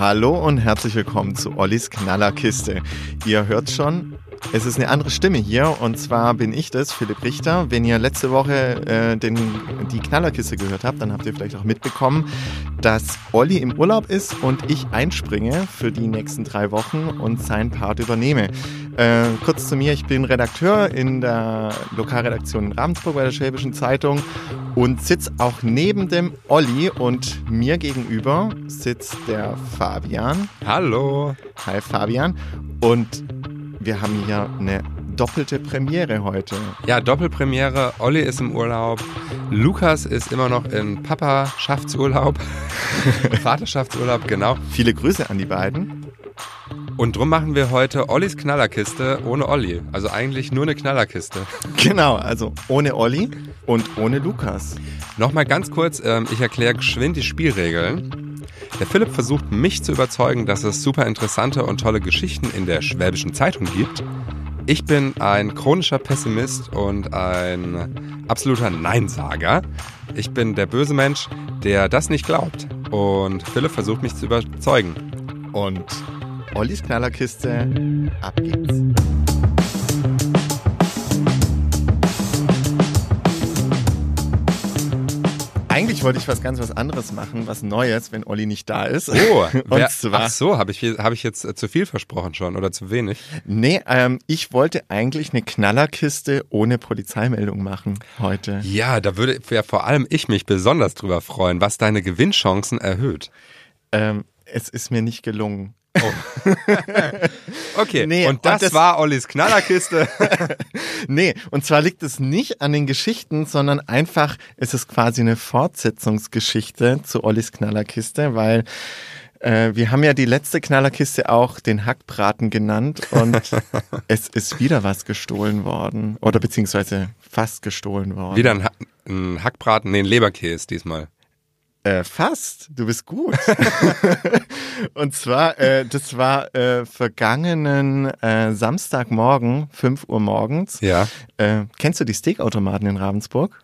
Hallo und herzlich willkommen zu Ollis Knallerkiste. Ihr hört schon, es ist eine andere Stimme hier und zwar bin ich das, Philipp Richter. Wenn ihr letzte Woche äh, den, die Knallerkiste gehört habt, dann habt ihr vielleicht auch mitbekommen, dass Olli im Urlaub ist und ich einspringe für die nächsten drei Wochen und seinen Part übernehme. Äh, kurz zu mir, ich bin Redakteur in der Lokalredaktion in Ravensburg bei der Schwäbischen Zeitung und sitze auch neben dem Olli und mir gegenüber sitzt der Fabian. Hallo. Hi Fabian. Und wir haben hier eine doppelte Premiere heute. Ja, Doppelpremiere. Olli ist im Urlaub. Lukas ist immer noch in Papa-Schaftsurlaub. Vaterschaftsurlaub, genau. Viele Grüße an die beiden. Und drum machen wir heute Ollis Knallerkiste ohne Olli. Also eigentlich nur eine Knallerkiste. Genau, also ohne Olli und ohne Lukas. Nochmal ganz kurz, ähm, ich erkläre geschwind die Spielregeln. Der Philipp versucht mich zu überzeugen, dass es super interessante und tolle Geschichten in der Schwäbischen Zeitung gibt. Ich bin ein chronischer Pessimist und ein absoluter Neinsager. Ich bin der böse Mensch, der das nicht glaubt. Und Philipp versucht mich zu überzeugen. Und Ollis Knallerkiste, ab geht's. Eigentlich wollte ich was ganz was anderes machen, was Neues, wenn Olli nicht da ist. Oh, wer, zwar, ach so, habe ich, hab ich jetzt äh, zu viel versprochen schon oder zu wenig? nee, ähm, ich wollte eigentlich eine Knallerkiste ohne Polizeimeldung machen heute. Ja, da würde ja vor allem ich mich besonders drüber freuen, was deine Gewinnchancen erhöht. Ähm, es ist mir nicht gelungen. Okay, Nee, und das, und das- war Ollis Knallerkiste. Nee, und zwar liegt es nicht an den Geschichten, sondern einfach, es ist quasi eine Fortsetzungsgeschichte zu Ollis Knallerkiste, weil äh, wir haben ja die letzte Knallerkiste auch den Hackbraten genannt und es ist wieder was gestohlen worden oder beziehungsweise fast gestohlen worden. Wieder ein, Ha- ein Hackbraten, nee, ein Leberkäse diesmal. Äh, fast, du bist gut. und zwar, äh, das war äh, vergangenen äh, Samstagmorgen, 5 Uhr morgens. Ja. Äh, kennst du die Steakautomaten in Ravensburg?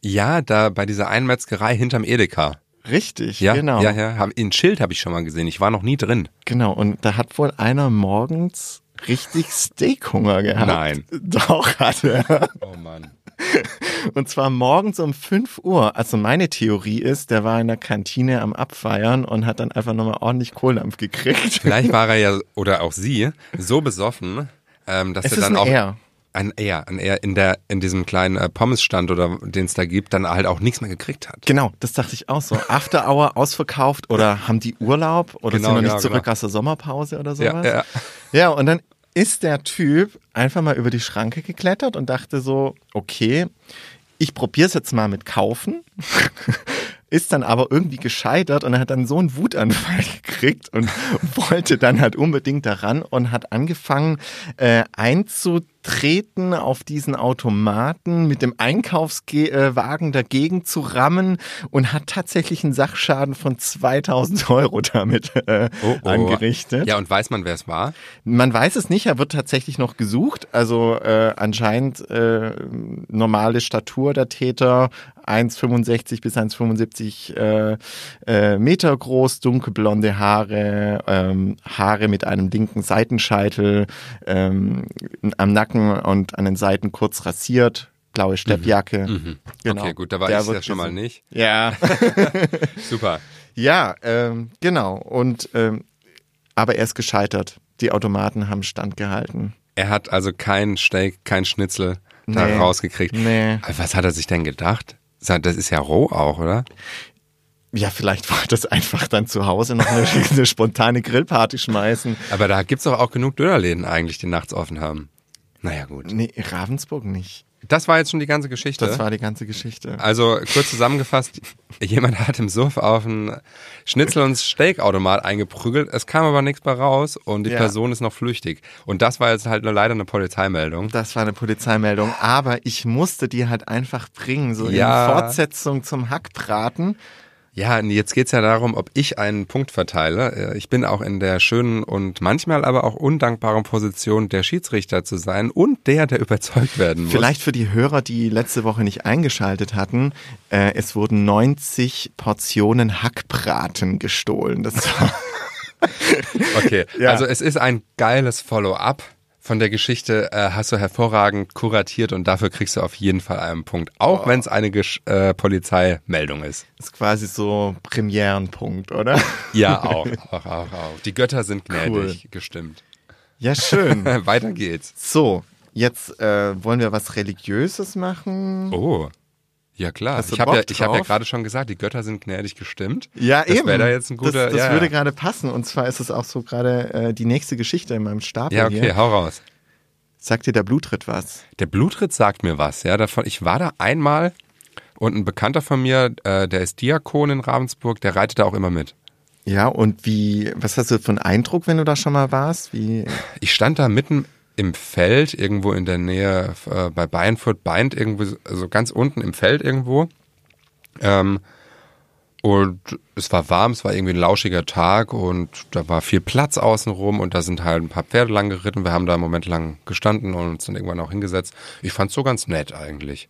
Ja, da bei dieser Einmetzgerei hinterm Edeka. Richtig, Ja, genau. ja, ja. Ein Schild habe ich schon mal gesehen. Ich war noch nie drin. Genau, und da hat wohl einer morgens richtig Steakhunger gehabt. Nein. Doch, hat er. Oh Mann. Und zwar morgens um 5 Uhr. Also meine Theorie ist, der war in der Kantine am Abfeiern und hat dann einfach nochmal ordentlich Kohldampf gekriegt. Vielleicht war er ja, oder auch sie, so besoffen, ähm, dass Es er dann auch R. ein er, ein er in der in diesem kleinen äh, Pommesstand oder den es da gibt, dann halt auch nichts mehr gekriegt hat. Genau, das dachte ich auch so. After Hour ausverkauft oder haben die Urlaub oder Genau, sind noch nicht genau, zurück genau. aus der Sommerpause oder Ja, sowas? ja. Ja, und dann ist der Typ einfach mal über die Schranke geklettert und dachte so, okay, ich probiere es jetzt mal mit Kaufen. Ist dann aber irgendwie gescheitert und hat dann so einen Wutanfall gekriegt und wollte dann halt unbedingt daran und hat angefangen äh, einzutreten auf diesen Automaten, mit dem Einkaufswagen dagegen zu rammen und hat tatsächlich einen Sachschaden von 2000 Euro damit äh, Oh, oh. angerichtet. Ja, und weiß man, wer es war? Man weiß es nicht, er wird tatsächlich noch gesucht. Also äh, anscheinend äh, normale Statur der Täter, 1,65 bis 1,75 äh, äh, Meter groß, dunkelblonde Haare, ähm, Haare mit einem linken Seitenscheitel, ähm, am Nacken und an den Seiten kurz rasiert, blaue Steppjacke. Genau. Okay, gut, da war Der ich ja schon mal nicht. Ja. Super. Ja, ähm, genau. Und ähm, aber er ist gescheitert. Die Automaten haben standgehalten. Er hat also kein Steak, kein Schnitzel da Nee. rausgekriegt. Nee. Was hat er sich denn gedacht? Das ist ja roh auch, oder? Ja, vielleicht wollte das einfach dann zu Hause noch eine, eine spontane Grillparty schmeißen. Aber da gibt's doch auch genug Dönerläden eigentlich, die nachts offen haben. Naja, gut. Nee, Ravensburg nicht. Das war jetzt schon die ganze Geschichte. Das war die ganze Geschichte. Also kurz zusammengefasst, jemand hat im Suff auf einen Schnitzel- und Steakautomat eingeprügelt, es kam aber nichts bei raus und die Ja. Person ist noch flüchtig. Und das war jetzt halt nur leider eine Polizeimeldung. Das war eine Polizeimeldung, aber ich musste die halt einfach bringen, so Ja. in Fortsetzung zum Hackbraten. Ja, jetzt geht's ja darum, ob ich einen Punkt verteile. Äh, Ich bin auch in der schönen und manchmal aber auch undankbaren Position, der Schiedsrichter zu sein und der, der überzeugt werden muss. Vielleicht für die Hörer, die letzte Woche nicht eingeschaltet hatten, äh, es wurden 90 Portionen Hackbraten gestohlen. Das war Okay, Ja. also es ist ein geiles Follow-up von der Geschichte, äh, hast du hervorragend kuratiert und dafür kriegst du auf jeden Fall einen Punkt, auch wenn es eine Gesch äh, Polizeimeldung ist. ist quasi so Premierenpunkt, oder? Ja, auch, auch, auch, auch. Die Götter sind gnädig gestimmt. Ja, schön. Weiter geht's. So, jetzt äh, wollen wir was Religiöses machen. Oh. Ja klar, ich habe ja, ich hab ja gerade schon gesagt, die Götter sind gnädig gestimmt. Ja, das eben. da jetzt ein guter. das das ja, würde ja. gerade passen. Und zwar ist es auch so gerade äh, die nächste Geschichte in meinem Stapel Ja, okay, hier. hau raus. Sagt dir der Blutritt was? Der Blutritt sagt mir was, ja. Davon, ich war da einmal und ein Bekannter von mir, äh, der ist Diakon in Ravensburg, der reitet da auch immer mit. Ja, und wie, was hast du für einen Eindruck, wenn du da schon mal warst? Wie, Ich stand da mitten im Feld, irgendwo in der Nähe äh, bei Beinfurt, Beint, irgendwo, so- also ganz unten im Feld irgendwo. Ähm, und es war warm, es war irgendwie ein lauschiger Tag und da war viel Platz außenrum und da sind halt ein paar Pferde lang geritten. Wir haben da einen Moment lang gestanden und uns dann irgendwann auch hingesetzt. Ich fand's so ganz nett eigentlich.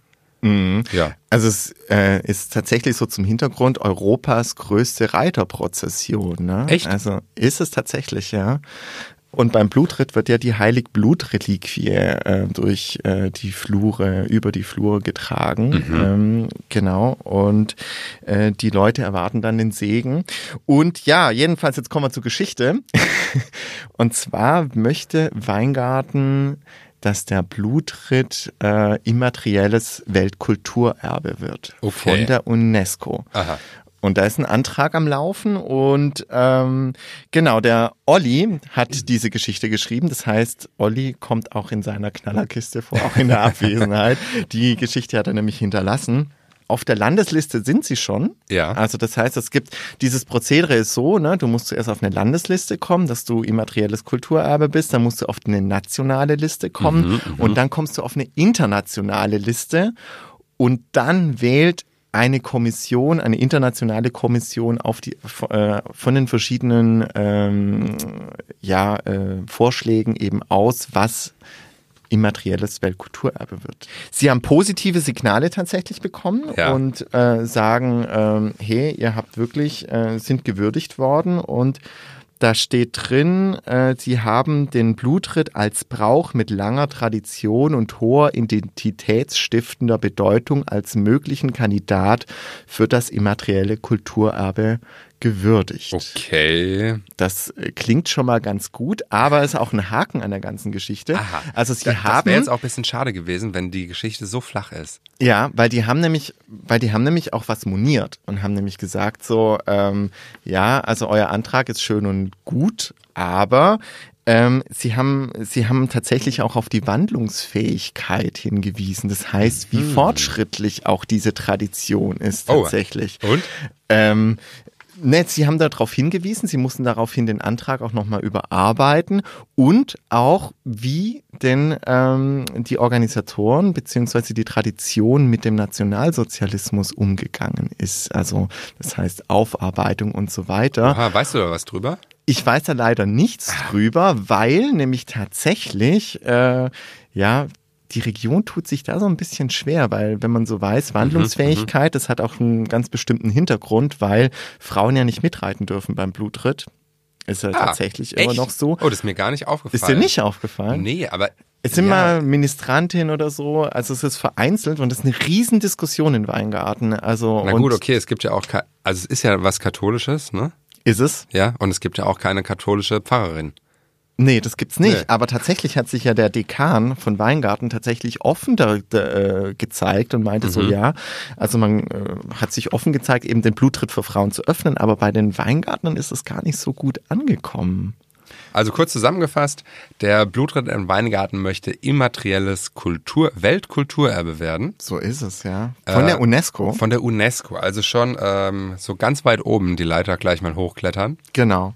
Ja. Also es äh, ist tatsächlich so zum Hintergrund Europas größte Reiterprozession. Ne? Echt? Also ist es tatsächlich, ja. Und beim Blutritt wird ja die Heilig-Blut-Reliquie äh, durch äh, die Flure, über die Flure getragen. Ähm, genau. Und äh, die Leute erwarten dann den Segen. Und ja, jedenfalls, jetzt kommen wir zur Geschichte. Und zwar möchte Weingarten dass der Blutritt äh, immaterielles Weltkulturerbe wird Okay. von der UNESCO. Aha. Und da ist ein Antrag am Laufen und ähm, genau, der Olli hat diese Geschichte geschrieben. Das heißt, Olli kommt auch in seiner Knallerkiste vor, auch in der Abwesenheit. Die Geschichte hat er nämlich hinterlassen. Auf der Landesliste sind sie schon. Ja. Also das heißt, es gibt dieses Prozedere ist so, ne, du musst zuerst auf eine Landesliste kommen, dass du immaterielles Kulturerbe bist, dann musst du auf eine nationale Liste kommen und dann kommst du auf eine internationale Liste und dann wählt eine Kommission, eine internationale Kommission auf die äh, von den verschiedenen ähm, ja, äh, Vorschlägen eben aus, was immaterielles Weltkulturerbe wird. Sie haben positive Signale tatsächlich bekommen Ja. und äh, sagen, ähm, hey, ihr habt wirklich, äh, sind gewürdigt worden und da steht drin, äh, sie haben den Blutritt als Brauch mit langer Tradition und hoher identitätsstiftender Bedeutung als möglichen Kandidat für das immaterielle Kulturerbe gewürdigt. Okay. Das äh, klingt schon mal ganz gut, aber ist auch ein Haken an der ganzen Geschichte. Aha. Also sie Da, das haben wäre jetzt auch ein bisschen schade gewesen, wenn die Geschichte so flach ist. ja, weil die haben nämlich, weil die haben nämlich auch was moniert und haben nämlich gesagt so, ähm, ja, also euer Antrag ist schön und gut, aber ähm, sie haben, sie haben tatsächlich auch auf die Wandlungsfähigkeit hingewiesen. Das heißt, wie fortschrittlich auch diese Tradition ist Oh. tatsächlich. Und? Ähm, ne, Sie haben darauf hingewiesen, Sie mussten daraufhin den Antrag auch nochmal überarbeiten und auch, wie denn ähm, die Organisatoren beziehungsweise die Tradition mit dem Nationalsozialismus umgegangen ist. Also das heißt Aufarbeitung und so weiter. Aha, weißt du da was drüber? Ich weiß da leider nichts drüber, weil nämlich tatsächlich, äh, ja, die Region tut sich da so ein bisschen schwer, weil wenn man so weiß, Wandlungsfähigkeit, das hat auch einen ganz bestimmten Hintergrund, weil Frauen ja nicht mitreiten dürfen beim Blutritt. Ist ja Ah, tatsächlich immer echt? noch so. Oh, das ist mir gar nicht aufgefallen. Ist dir nicht aufgefallen? Nee, aber. Es sind ja, mal Ministrantin oder so, also es ist vereinzelt und das ist eine Riesendiskussion in Weingarten. Also Na gut, okay, es gibt ja auch, also es ist ja was Katholisches, ne? ist es? Ja, und es gibt ja auch keine katholische Pfarrerin. Nee, das gibt's nicht. Nee. Aber tatsächlich hat sich ja der Dekan von Weingarten tatsächlich offen da, da, äh, gezeigt und meinte Mhm. so, ja, also man äh, hat sich offen gezeigt, eben den Blutritt für Frauen zu öffnen, aber bei den Weingartnern ist es gar nicht so gut angekommen. Also kurz zusammengefasst, der Blutritt im Weingarten möchte immaterielles Kultur, Weltkulturerbe werden. So ist es, ja. Von Äh, der UNESCO. Von der UNESCO. Also schon ähm, so ganz weit oben die Leiter gleich mal hochklettern. genau.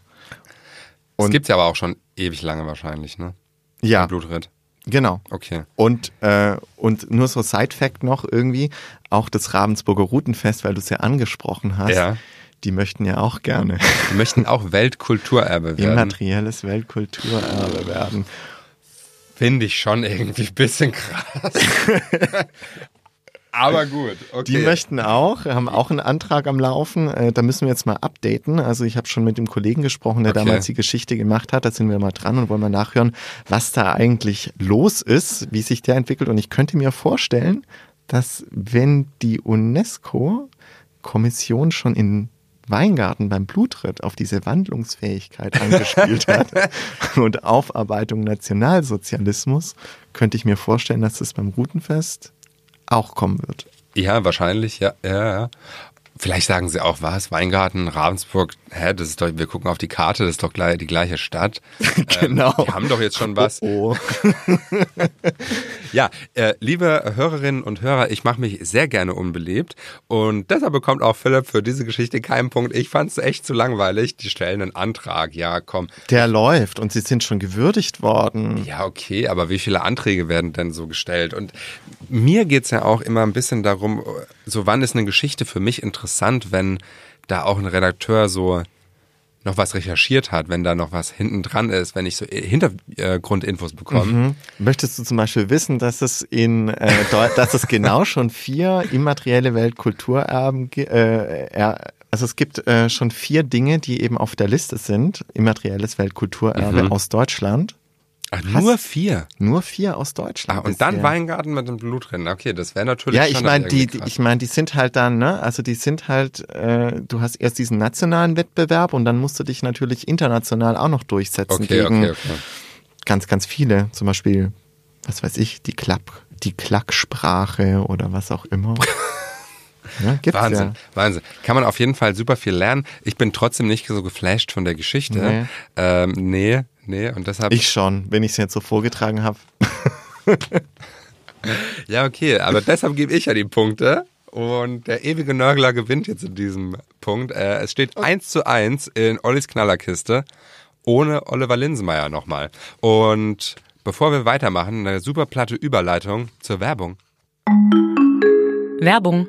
Das Und- gibt's ja aber auch schon ewig lange wahrscheinlich, ne? Ja, Der Blutritt. genau. Okay. Und, äh, und nur so Side-Fact noch irgendwie, auch das Ravensburger Routenfest, weil du es ja angesprochen hast, Ja. die möchten ja auch gerne Wir möchten auch Weltkulturerbe werden. immaterielles Weltkulturerbe werden. Finde ich schon irgendwie ein bisschen krass. Aber gut, okay. Die möchten auch, haben auch einen Antrag am Laufen. Äh, da müssen wir jetzt mal updaten. Also ich habe schon mit dem Kollegen gesprochen, der Okay. damals die Geschichte gemacht hat. Da sind wir mal dran und wollen mal nachhören, was da eigentlich los ist, wie sich der entwickelt. Und ich könnte mir vorstellen, dass wenn die UNESCO-Kommission schon in Weingarten beim Blutritt auf diese Wandlungsfähigkeit angespielt hat und Aufarbeitung Nationalsozialismus, könnte ich mir vorstellen, dass das beim Routenfest auch kommen wird. Ja, wahrscheinlich, ja, ja, ja. Vielleicht sagen sie auch, was? Weingarten, Ravensburg, hä, das ist doch, wir gucken auf die Karte, das ist doch gleich die gleiche Stadt. Genau. Ähm, die haben doch jetzt schon was. Oh, Ja, äh, liebe Hörerinnen und Hörer, ich mache mich sehr gerne unbeliebt und deshalb bekommt auch Philipp für diese Geschichte keinen Punkt. Ich fand es echt zu langweilig. Die stellen einen Antrag, ja, komm. der läuft und sie sind schon gewürdigt worden. Ja, okay, aber wie viele Anträge werden denn so gestellt? Und mir geht's ja auch immer ein bisschen darum, so wann ist eine Geschichte für mich interessant, wenn da auch ein Redakteur so noch was recherchiert hat, wenn da noch was hinten dran ist, wenn ich so Hintergrundinfos bekomme. Mhm. Möchtest du zum Beispiel wissen, dass es in äh, dass es genau schon vier immaterielle Weltkulturerben äh, er, also es gibt äh, schon vier Dinge, die eben auf der Liste sind, immaterielles Weltkulturerbe Mhm. aus Deutschland. Ach, nur vier. Nur vier aus Deutschland. Ah, und dann. Weingarten mit dem Blutrennen. Okay, das wäre natürlich Ja, ich meine, die, die, ich meine, die sind halt dann, ne, also die sind halt, äh, du hast erst diesen nationalen Wettbewerb und dann musst du dich natürlich international auch noch durchsetzen Okay, gegen okay, okay. ganz, ganz viele. Zum Beispiel, was weiß ich, die Klapp, die Klacksprache oder was auch immer. ja, gibt's Wahnsinn, ja. Wahnsinn. Kann man auf jeden Fall super viel lernen. Ich bin trotzdem nicht so geflasht von der Geschichte. Nee. Ähm, nee, nee. Und deshalb. Ich schon, wenn ich es jetzt so vorgetragen habe. ja, okay, aber deshalb gebe ich ja die Punkte. Und der ewige Nörgler gewinnt jetzt in diesem Punkt. Äh, es steht 1 zu 1 in Ollis Knallerkiste. Ohne Oliver Linsenmeier nochmal. Und bevor wir weitermachen, eine super platte Überleitung zur Werbung. Werbung.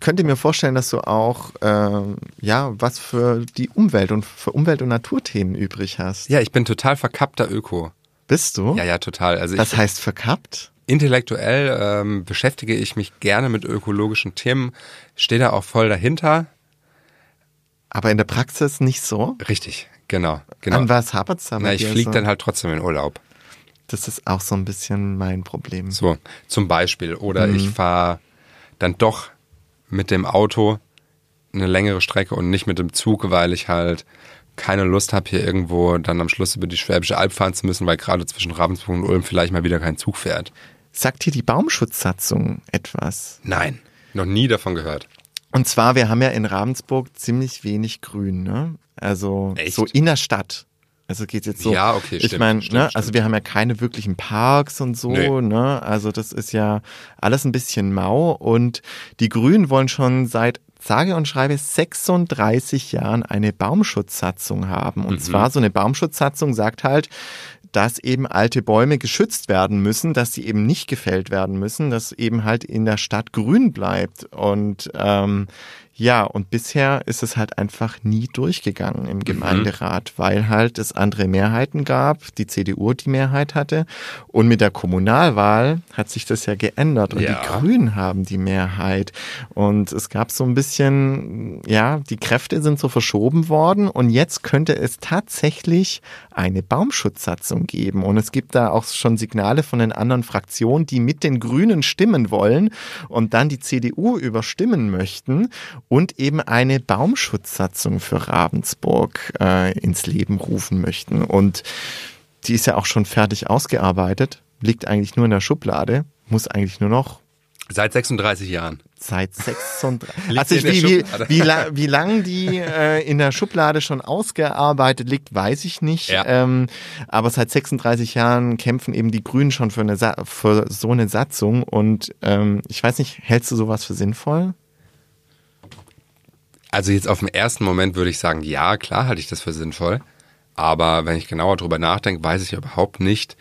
könnte mir vorstellen, dass du auch ähm, ja was für die Umwelt und für Umwelt- und Naturthemen übrig hast. Ja, ich bin total verkappter Öko. Bist du? Ja, ja, total. Also Das heißt verkappt? Intellektuell ähm, beschäftige ich mich gerne mit ökologischen Themen, stehe da auch voll dahinter. Aber in der Praxis nicht so? Richtig, genau. genau. An was hapert es da Na, ich fliege so? dann halt trotzdem in Urlaub. Das ist auch so ein bisschen mein Problem. So, zum Beispiel. Oder Mhm. ich fahre dann doch mit dem Auto eine längere Strecke und nicht mit dem Zug, weil ich halt keine Lust habe, hier irgendwo dann am Schluss über die Schwäbische Alb fahren zu müssen, weil gerade zwischen Ravensburg und Ulm vielleicht mal wieder kein Zug fährt. Sagt dir die Baumschutzsatzung etwas? Nein, noch nie davon gehört. Und zwar, wir haben ja in Ravensburg ziemlich wenig Grün, ne? Also Echt? so in der Stadt. Also geht jetzt so. Ja, okay, Ich stimmt, meine, stimmt, ne, also wir haben ja keine wirklichen Parks und so, Nee. ne? Also das ist ja alles ein bisschen mau und die Grünen wollen schon seit sage und schreibe 36 Jahren eine Baumschutzsatzung haben. Und Mhm. zwar so eine Baumschutzsatzung sagt halt, dass eben alte Bäume geschützt werden müssen, dass sie eben nicht gefällt werden müssen, dass eben halt in der Stadt grün bleibt. Und ähm, ja, und bisher ist es halt einfach nie durchgegangen im Gemeinderat, weil halt es andere Mehrheiten gab, die CDU die Mehrheit hatte. Und mit der Kommunalwahl hat sich das ja geändert und Ja. die Grünen haben die Mehrheit. Und es gab so ein bisschen, ja, die Kräfte sind so verschoben worden und jetzt könnte es tatsächlich eine Baumschutzsatzung geben. Und es gibt da auch schon Signale von den anderen Fraktionen, die mit den Grünen stimmen wollen und dann die CDU überstimmen möchten und eben eine Baumschutzsatzung für Ravensburg äh, ins Leben rufen möchten. Und die ist ja auch schon fertig ausgearbeitet, liegt eigentlich nur in der Schublade, muss eigentlich nur noch Seit 36 Jahren. Seit 36. Liegt Also ich, wie, wie, wie, wie lang die äh, in der Schublade schon ausgearbeitet liegt, weiß ich nicht. Ja. Ähm, aber seit 36 Jahren kämpfen eben die Grünen schon für, eine Sa für so eine Satzung. Und ähm, ich weiß nicht, hältst du sowas für sinnvoll? Also jetzt auf den ersten Moment würde ich sagen, ja, klar halte ich das für sinnvoll. Aber wenn ich genauer drüber nachdenke, weiß ich überhaupt nicht,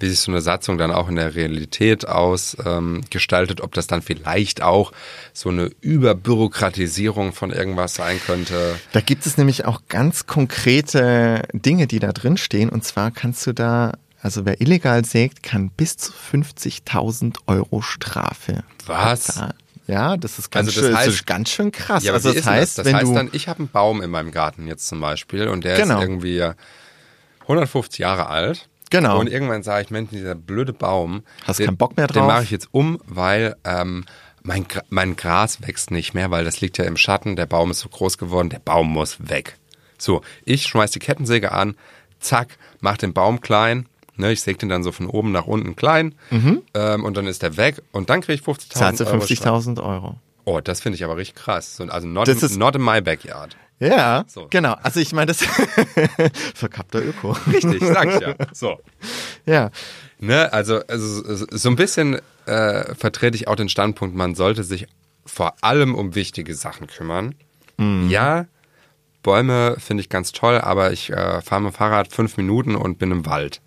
wie sich so eine Satzung dann auch in der Realität ausgestaltet, ähm, ob das dann vielleicht auch so eine Überbürokratisierung von irgendwas sein könnte. Da gibt es nämlich auch ganz konkrete Dinge, die da drin stehen. Und zwar kannst du da, also wer illegal sägt, kann bis zu 50.000 Euro Strafe. Was? bezahlen. Ja, das ist ganz, Also das schön, heißt- ist ganz schön krass. Ja, aber also das heißt, das? Das heißt dann, ich habe einen Baum in meinem Garten jetzt zum Beispiel und der Genau. ist irgendwie 150 Jahre alt. Genau. Und irgendwann sage ich, Mensch, dieser blöde Baum. Hast den, keinen Bock mehr Den drauf? mache ich jetzt um, weil ähm, mein, mein Gras wächst nicht mehr, weil das liegt ja im Schatten. Der Baum ist so groß geworden, der Baum muss weg. So, ich schmeiß die Kettensäge an, zack, mach den Baum klein. Ne, ich säge den dann so von oben nach unten klein ähm, und dann ist der weg und dann kriege ich 50.000 zahlst du Euro Strafe. 50.000 Euro. Oh, das finde ich aber richtig krass. So, Also not, Das in, ist- not in my backyard. Ja, So. genau. Also ich meine, das verkappter Öko. Richtig, sag ich ja. So. Ja, Ne, also, also so ein bisschen äh, vertrete ich auch den Standpunkt, man sollte sich vor allem um wichtige Sachen kümmern. Ja, Bäume finde ich ganz toll, aber ich äh, fahre mit dem Fahrrad fünf Minuten und bin im Wald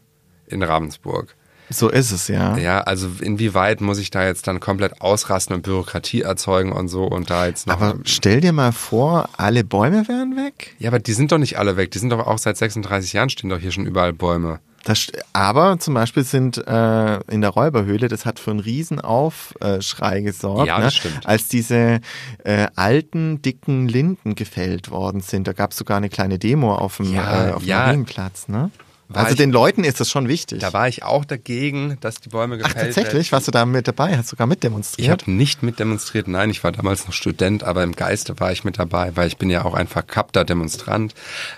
in Ravensburg. so ist es, ja. Ja, also inwieweit muss ich da jetzt dann komplett ausrasten und Bürokratie erzeugen und so und da jetzt noch. Aber stell dir mal vor, alle Bäume wären weg. ja, aber die sind doch nicht alle weg. Die sind doch auch seit 36 Jahren stehen doch hier schon überall Bäume. Das, aber zum Beispiel sind äh, in der Räuberhöhle, das hat für einen riesen Aufschrei gesorgt, Ja, ne? als diese äh, alten, dicken Linden gefällt worden sind. Da gab es sogar eine kleine Demo auf dem, Ja, äh, auf dem ja. Marienplatz. Ne? Also ich- den Leuten ist das schon wichtig. Da war ich auch dagegen, dass die Bäume Ach, gefällt tatsächlich? Warst du da mit dabei? Hast sogar Ich mitdemonstriert? habe nicht mitdemonstriert, nein, ich war damals noch Student, aber im Geiste war ich mit dabei, weil ich bin ja auch ein verkappter Demonstrant.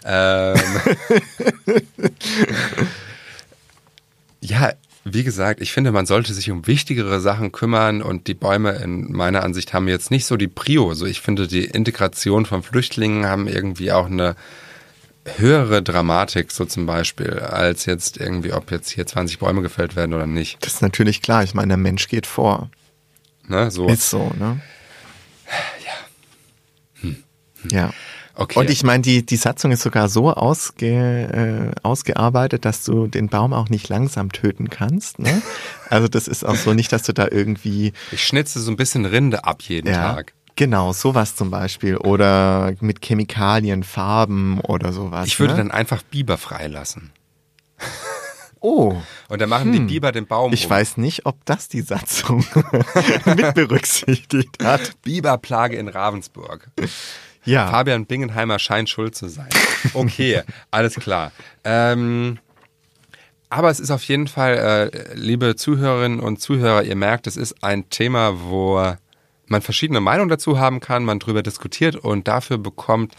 Ähm, ja, wie gesagt, ich finde, man sollte sich um wichtigere Sachen kümmern und die Bäume in meiner Ansicht haben jetzt nicht so die Prio. So, ich finde, die Integration von Flüchtlingen haben irgendwie auch eine höhere Dramatik, so zum Beispiel, als jetzt irgendwie, ob jetzt hier 20 Bäume gefällt werden oder nicht. das ist natürlich klar. Ich meine, der Mensch geht vor. Ne? So. Ist so, ne? Ja. Okay. Und ich meine, die, die Satzung ist sogar so ausge, äh, ausgearbeitet, dass du den Baum auch nicht langsam töten kannst. Ne? Also das ist auch so nicht, dass du da irgendwie Ich schnitze so ein bisschen Rinde ab jeden ja, Tag. Genau sowas zum Beispiel oder mit Chemikalien, Farben oder sowas. Ich würde ne? dann einfach Biber freilassen. oh, Und dann machen die Biber den Baum ich um. weiß nicht, ob das die Satzung mit berücksichtigt hat. Biberplage in Ravensburg. Ja, Fabian Bingenheimer scheint schuld zu sein. Okay, alles klar. Ähm, aber es ist auf jeden Fall, äh, liebe Zuhörerinnen und Zuhörer, ihr merkt, es ist ein Thema, wo man verschiedene Meinungen dazu haben kann, man drüber diskutiert und dafür bekommt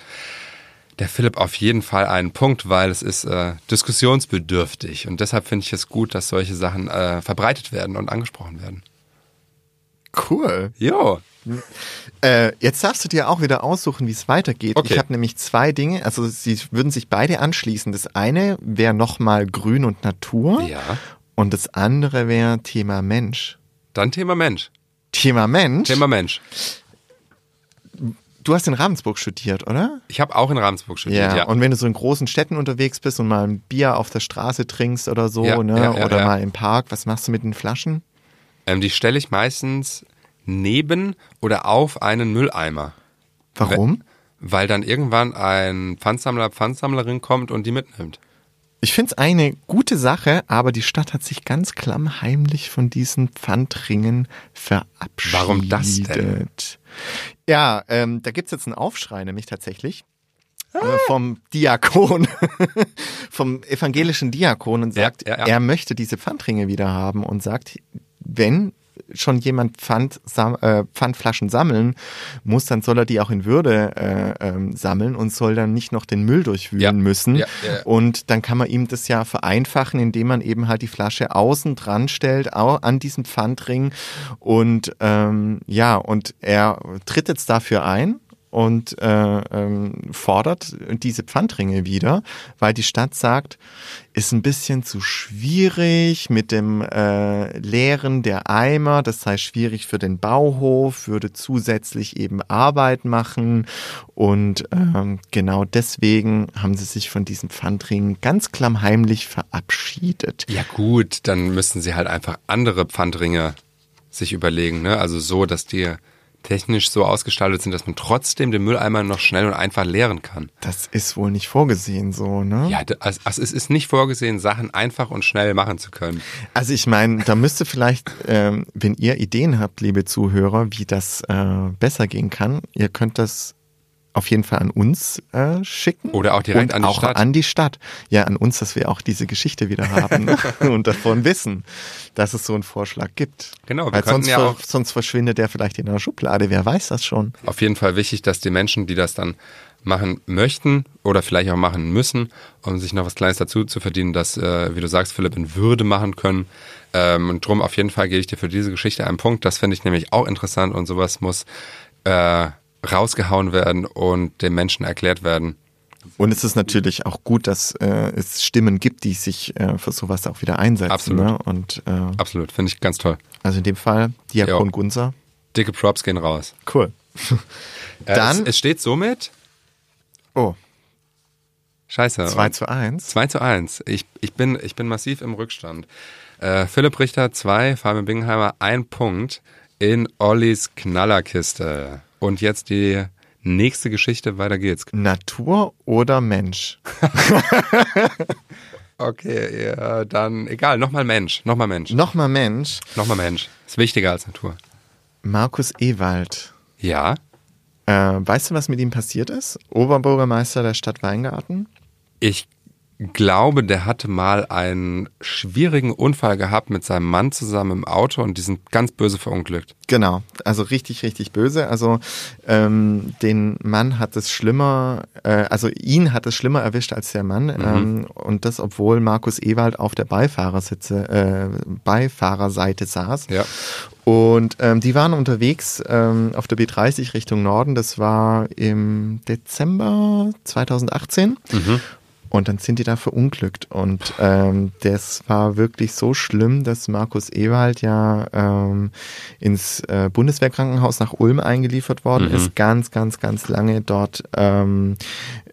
der Philipp auf jeden Fall einen Punkt, weil es ist äh, diskussionsbedürftig und deshalb finde ich es gut, dass solche Sachen äh, verbreitet werden und angesprochen werden. cool. Jo, Äh, jetzt darfst du dir auch wieder aussuchen, wie es weitergeht. Okay. Ich habe nämlich zwei Dinge, also sie würden sich beide anschließen. Das eine wäre nochmal Grün und Natur ja. und das andere wäre Thema Mensch. Dann Thema Mensch. Thema Mensch? Thema Mensch. du hast in Ravensburg studiert, oder? Ich habe auch in Ravensburg studiert, Ja, ja. und wenn du so in großen Städten unterwegs bist und mal ein Bier auf der Straße trinkst oder so, Ja, ne? ja, oder mal im Park, was machst du mit den Flaschen? Ähm, die stelle ich meistens neben oder auf einen Mülleimer. Warum? Weil dann irgendwann ein Pfandsammler, Pfandsammlerin kommt und die mitnimmt. Ich finde es eine gute Sache, aber die Stadt hat sich ganz klammheimlich von diesen Pfandringen verabschiedet. Warum das denn? Ja, ähm, da gibt's jetzt einen Aufschrei, nämlich tatsächlich. äh, Vom Diakon, vom evangelischen Diakon und Ja, sagt, ja, ja. er möchte diese Pfandringe wieder haben und sagt, wenn schon jemand Pfand, sam, äh, Pfandflaschen sammeln muss, dann soll er die auch in Würde äh, ähm, sammeln und soll dann nicht noch den Müll durchwühlen Ja, müssen. ja, ja. Und dann kann man ihm das ja vereinfachen, indem man eben halt die Flasche außen dran stellt, an diesem Pfandring. Und ähm, ja, und er tritt jetzt dafür ein und äh, ähm, fordert diese Pfandringe wieder, weil die Stadt sagt, ist ein bisschen zu schwierig mit dem äh, Leeren der Eimer, das sei schwierig für den Bauhof, würde zusätzlich eben Arbeit machen und ähm, genau deswegen haben sie sich von diesen Pfandringen ganz klammheimlich verabschiedet. Ja gut, dann müssten sie halt einfach andere Pfandringe sich überlegen, ne? Also so, dass die technisch so ausgestaltet sind, dass man trotzdem den Mülleimer noch schnell und einfach leeren kann. Das ist wohl nicht vorgesehen so, ne? Ja, also, also es ist nicht vorgesehen, Sachen einfach und schnell machen zu können. Also ich meine, da müsste vielleicht, ähm, wenn ihr Ideen habt, liebe Zuhörer, wie das äh, besser gehen kann, ihr könnt das auf jeden Fall an uns äh, schicken. Oder auch direkt und an die auch Stadt. an die Stadt. Ja, an uns, dass wir auch diese Geschichte wieder haben ne? und davon wissen, dass es so einen Vorschlag gibt. Genau, Weil sonst, ja sonst verschwindet der vielleicht in einer Schublade. Wer weiß das schon? Auf jeden Fall wichtig, dass die Menschen, die das dann machen möchten oder vielleicht auch machen müssen, um sich noch was Kleines dazu zu verdienen, das, äh, wie du sagst, Philipp, in Würde machen können. Ähm, und drum auf jeden Fall gebe ich dir für diese Geschichte einen Punkt. Das finde ich nämlich auch interessant und sowas muss äh, rausgehauen werden und den Menschen erklärt werden. Und es ist natürlich auch gut, dass äh, es Stimmen gibt, die sich äh, für sowas auch wieder einsetzen. Absolut. Ne? Und äh, Absolut, finde ich ganz toll. also in dem Fall Diakon Ja. Gunzer. Dicke Props gehen raus. Cool. Äh, Dann- es, es steht somit. Oh, Scheiße. 2 zu 1. 2 zu 1. Ich, ich, bin, ich bin massiv im Rückstand. Äh, Philipp Richter 2, Fabian Bingenheimer 1 Punkt in Ollis Knallerkiste. Und jetzt die nächste Geschichte, weiter geht's. Natur oder Mensch? Okay, ja, dann egal, nochmal Mensch, nochmal Mensch, Nochmal Mensch. nochmal Mensch. Ist wichtiger als Natur. Markus Ewald. Ja, Äh, weißt du, was mit ihm passiert ist? Oberbürgermeister der Stadt Weingarten? ich glaube, der hatte mal einen schwierigen Unfall gehabt mit seinem Mann zusammen im Auto und die sind ganz böse verunglückt. Genau, also richtig, richtig böse. Also ähm, den Mann hat es schlimmer, äh, also ihn hat es schlimmer erwischt als der Mann. Ähm, und das, obwohl Markus Ewald auf der Beifahrersitze, äh, Beifahrerseite saß. Ja. Und ähm, die waren unterwegs ähm, auf der B30 Richtung Norden. Das war im Dezember 2018. Und dann sind die da verunglückt. Und ähm, das war wirklich so schlimm, dass Markus Ewald ja ähm, ins äh, Bundeswehrkrankenhaus nach Ulm eingeliefert worden ist, ganz, ganz, ganz lange dort ähm,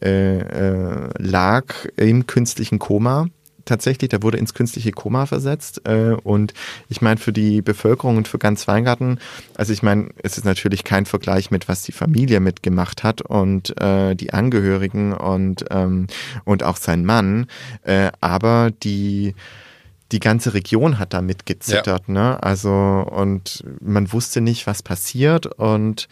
äh, äh, lag im künstlichen Koma. Tatsächlich, der wurde ins künstliche Koma versetzt. Äh, und ich meine, für die Bevölkerung und für ganz Weingarten, also ich meine, es ist natürlich kein Vergleich mit, was die Familie mitgemacht hat und äh, die Angehörigen und, ähm, und auch sein Mann. Äh, aber die die ganze Region hat da mitgezittert, ne? Also, und man wusste nicht, was passiert und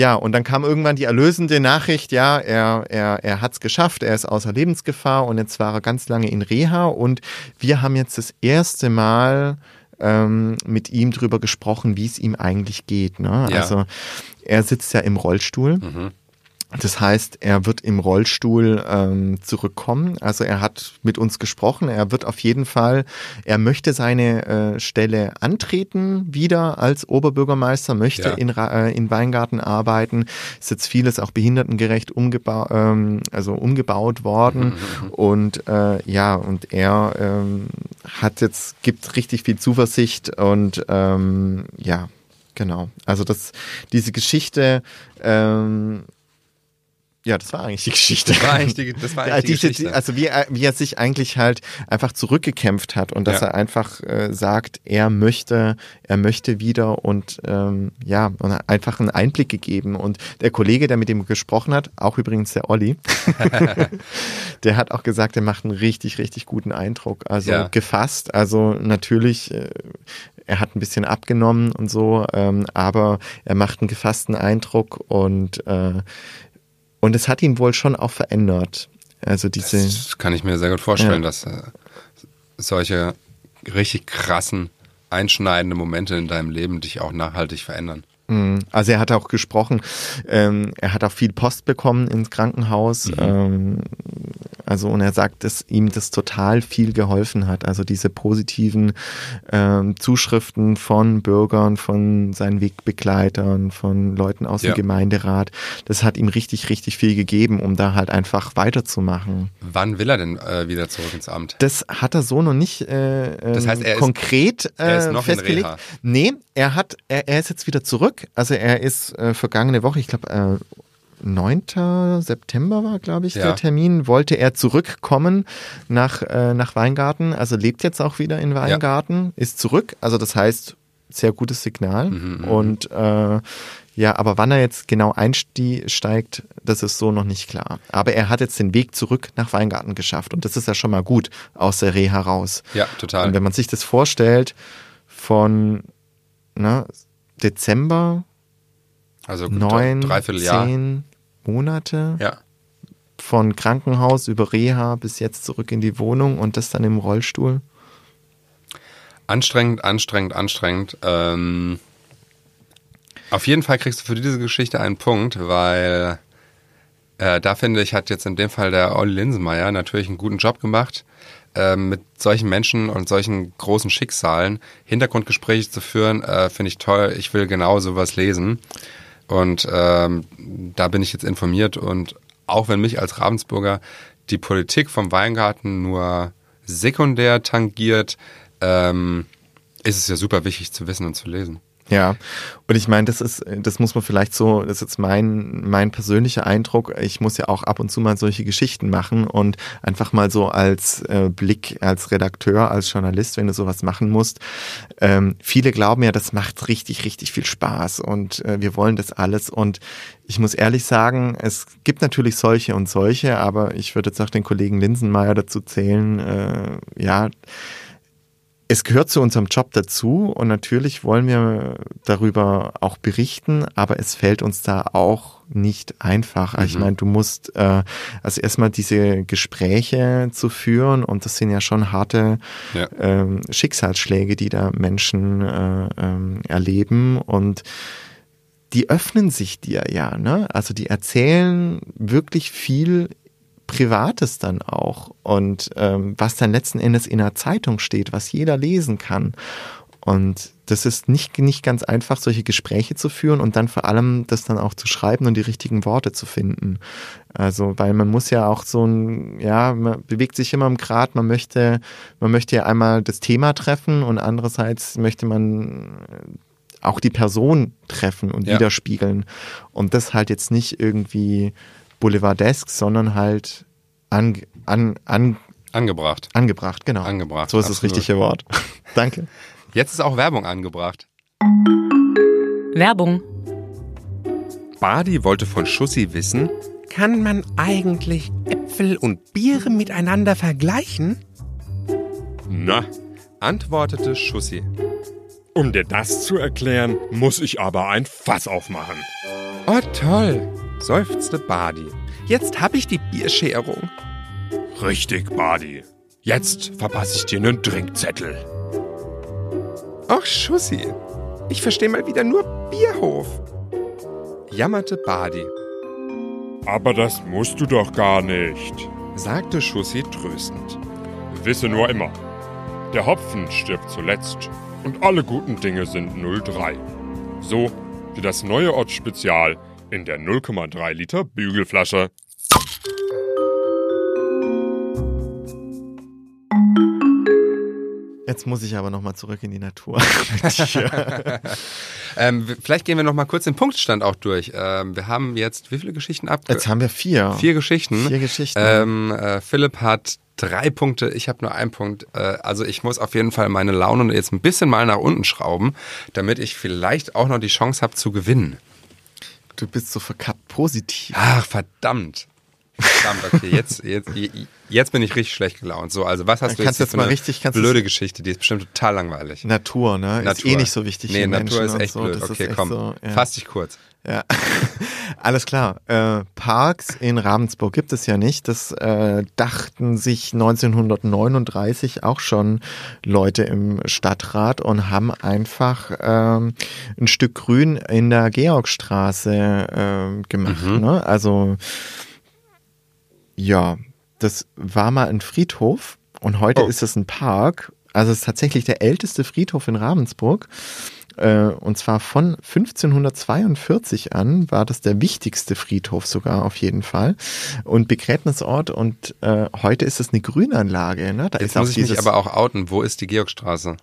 ja, und dann kam irgendwann die erlösende Nachricht, ja, er, er, er hat es geschafft, er ist außer Lebensgefahr und jetzt war er ganz lange in Reha und wir haben jetzt das erste Mal ähm, mit ihm drüber gesprochen, wie es ihm eigentlich geht. Ne? Ja. Also er sitzt ja im Rollstuhl. Das heißt, er wird im Rollstuhl ähm, zurückkommen. Also er hat mit uns gesprochen. Er wird auf jeden Fall, er möchte seine äh, Stelle antreten wieder als Oberbürgermeister, möchte Ja. in, äh, in Weingarten arbeiten. Ist jetzt vieles auch behindertengerecht umgeba ähm, also umgebaut worden. Und äh, ja, und er ähm, hat jetzt, gibt richtig viel Zuversicht und ähm, ja, genau. Also das, diese Geschichte, ähm, ja, das war eigentlich die Geschichte. Das war eigentlich die, das war eigentlich die diese, Geschichte. also wie er, wie er sich eigentlich halt einfach zurückgekämpft hat und dass Ja. er einfach äh, sagt, er möchte, er möchte wieder und ähm, ja, und einfach einen Einblick gegeben. Und der Kollege, der mit ihm gesprochen hat, auch übrigens der Olli, der hat auch gesagt, er macht einen richtig, richtig guten Eindruck. Also Ja. gefasst. Also natürlich, äh, er hat ein bisschen abgenommen und so, ähm, aber er macht einen gefassten Eindruck und äh, und es hat ihn wohl schon auch verändert. Also diese, Das kann ich mir sehr gut vorstellen, Ja. dass äh, solche richtig krassen, einschneidende Momente in deinem Leben dich auch nachhaltig verändern. Mhm. Also er hat auch gesprochen, ähm, er hat auch viel Post bekommen ins Krankenhaus. Ähm, Also und er sagt, dass ihm das total viel geholfen hat. Also diese positiven ähm, Zuschriften von Bürgern, von seinen Wegbegleitern, von Leuten aus Ja. dem Gemeinderat, das hat ihm richtig, richtig viel gegeben, um da halt einfach weiterzumachen. Wann will er denn äh, wieder zurück ins Amt? Das hat er so noch nicht äh, Das heißt, er ist- konkret äh, er ist noch in festgelegt. Reha. Nee, er hat, er, er ist jetzt wieder zurück. Also er ist äh, vergangene Woche, ich glaube, äh, 9. September war, glaube ich, Ja. der Termin, wollte er zurückkommen nach, äh, nach Weingarten. Also lebt jetzt auch wieder in Weingarten, ist zurück. Also das heißt, sehr gutes Signal. Mhm, Und äh, ja, aber wann er jetzt genau einsteigt, das ist so noch nicht klar. Aber er hat jetzt den Weg zurück nach Weingarten geschafft. Und das ist ja schon mal gut aus der Reha raus. Ja, total. Und wenn man sich das vorstellt, von na, Dezember, Also neun, dreiviertel Jahr. zehn Monate, Ja. von Krankenhaus über Reha bis jetzt zurück in die Wohnung und das dann im Rollstuhl. Anstrengend, anstrengend, anstrengend. Ähm, auf jeden Fall kriegst du für diese Geschichte einen Punkt, weil äh, da finde ich, hat jetzt in dem Fall der Olli Linsenmeier natürlich einen guten Job gemacht, ähm, mit solchen Menschen und solchen großen Schicksalen Hintergrundgespräche zu führen, äh, finde ich toll. Ich will genau sowas lesen. Und ähm, da bin ich jetzt informiert. Und auch wenn mich als Ravensburger die Politik vom Weingarten nur sekundär tangiert, ähm, ist es ja super wichtig zu wissen und zu lesen. Ja, und ich meine, das ist, das muss man vielleicht so, das ist jetzt mein, mein persönlicher Eindruck. Ich muss ja auch ab und zu mal solche Geschichten machen und einfach mal so als äh, Blick, als Redakteur, als Journalist, wenn du sowas machen musst. Ähm, viele glauben ja, das macht richtig, richtig viel Spaß und äh, wir wollen das alles. Und ich muss ehrlich sagen, es gibt natürlich solche und solche, aber ich würde jetzt auch den Kollegen Linsenmeier dazu zählen, äh, ja, es gehört zu unserem Job dazu und natürlich wollen wir darüber auch berichten, aber es fällt uns da auch nicht einfach. Ich meine, du musst äh, also erstmal diese Gespräche zu führen und das sind ja schon harte Ja. ähm, Schicksalsschläge, die da Menschen äh, ähm, erleben und die öffnen sich dir ja, ne? Also die erzählen wirklich viel Privates dann auch und ähm, was dann letzten Endes in der Zeitung steht, was jeder lesen kann. Und das ist nicht, nicht ganz einfach, solche Gespräche zu führen und dann vor allem das dann auch zu schreiben und die richtigen Worte zu finden. Also, weil man muss ja auch so ein, ja, man bewegt sich immer im Grad, man möchte, man möchte ja einmal das Thema treffen und andererseits möchte man auch die Person treffen und Ja. widerspiegeln. Und das halt jetzt nicht irgendwie boulevardesk, sondern halt an, an, an, Angebracht. angebracht, genau. Angebracht, So ist das absolut. richtige Wort. Danke. Jetzt ist auch Werbung angebracht. Werbung. Badi wollte von Schussi wissen, kann man eigentlich Äpfel und Biere miteinander vergleichen? Na, antwortete Schussi. Um dir das zu erklären, muss ich aber ein Fass aufmachen. Oh toll, seufzte Badi. Jetzt hab ich die Bierscherung. Richtig, Badi. Jetzt verpasse ich dir einen Trinkzettel. Ach Schussi, ich verstehe mal wieder nur Bierhof. Jammerte Badi, Aber das musst du doch gar nicht. sagte Schussi tröstend. Wisse nur immer, der Hopfen stirbt zuletzt und alle guten Dinge sind 03. So wie das neue Ott Spezial in der 0,3 Liter Bügelflasche. Jetzt muss ich aber nochmal zurück in die Natur. Ähm, vielleicht gehen wir noch mal kurz den Punktstand auch durch. Ähm, wir haben jetzt wie viele Geschichten ab? Jetzt haben wir vier. Vier Geschichten. Vier Geschichten. Ähm, äh, Philipp hat drei Punkte, ich habe nur einen Punkt. Äh, also ich muss auf jeden Fall meine Laune jetzt ein bisschen mal nach unten schrauben, damit ich vielleicht auch noch die Chance habe zu gewinnen. Du bist so verkappt positiv. Ach, verdammt. Verdammt, okay, jetzt, jetzt, jetzt bin ich richtig schlecht gelaunt. So, also was hast du Kannst jetzt, jetzt für mal eine richtig- du- blöde Geschichte, die ist bestimmt total langweilig. Natur, ne? Ist Natur. eh nicht so wichtig Nee, Natur ist echt so. blöd. Okay, ist komm, So, ja. fass dich kurz. Ja, alles klar. Äh, Parks in Ravensburg gibt es ja nicht. Das äh, dachten sich 1939 auch schon Leute im Stadtrat und haben einfach ähm, ein Stück Grün in der Georgstraße ähm, gemacht. Ne? Also ja, das war mal ein Friedhof und heute Oh. ist es ein Park. Also es ist tatsächlich der älteste Friedhof in Ravensburg. Äh, Und zwar von 1542 an war das der wichtigste Friedhof sogar auf jeden Fall. Und Begräbnisort und äh, heute ist es eine Grünanlage. Ne? Da Jetzt ist auch muss ich mich aber auch outen. Wo ist die Georgstraße?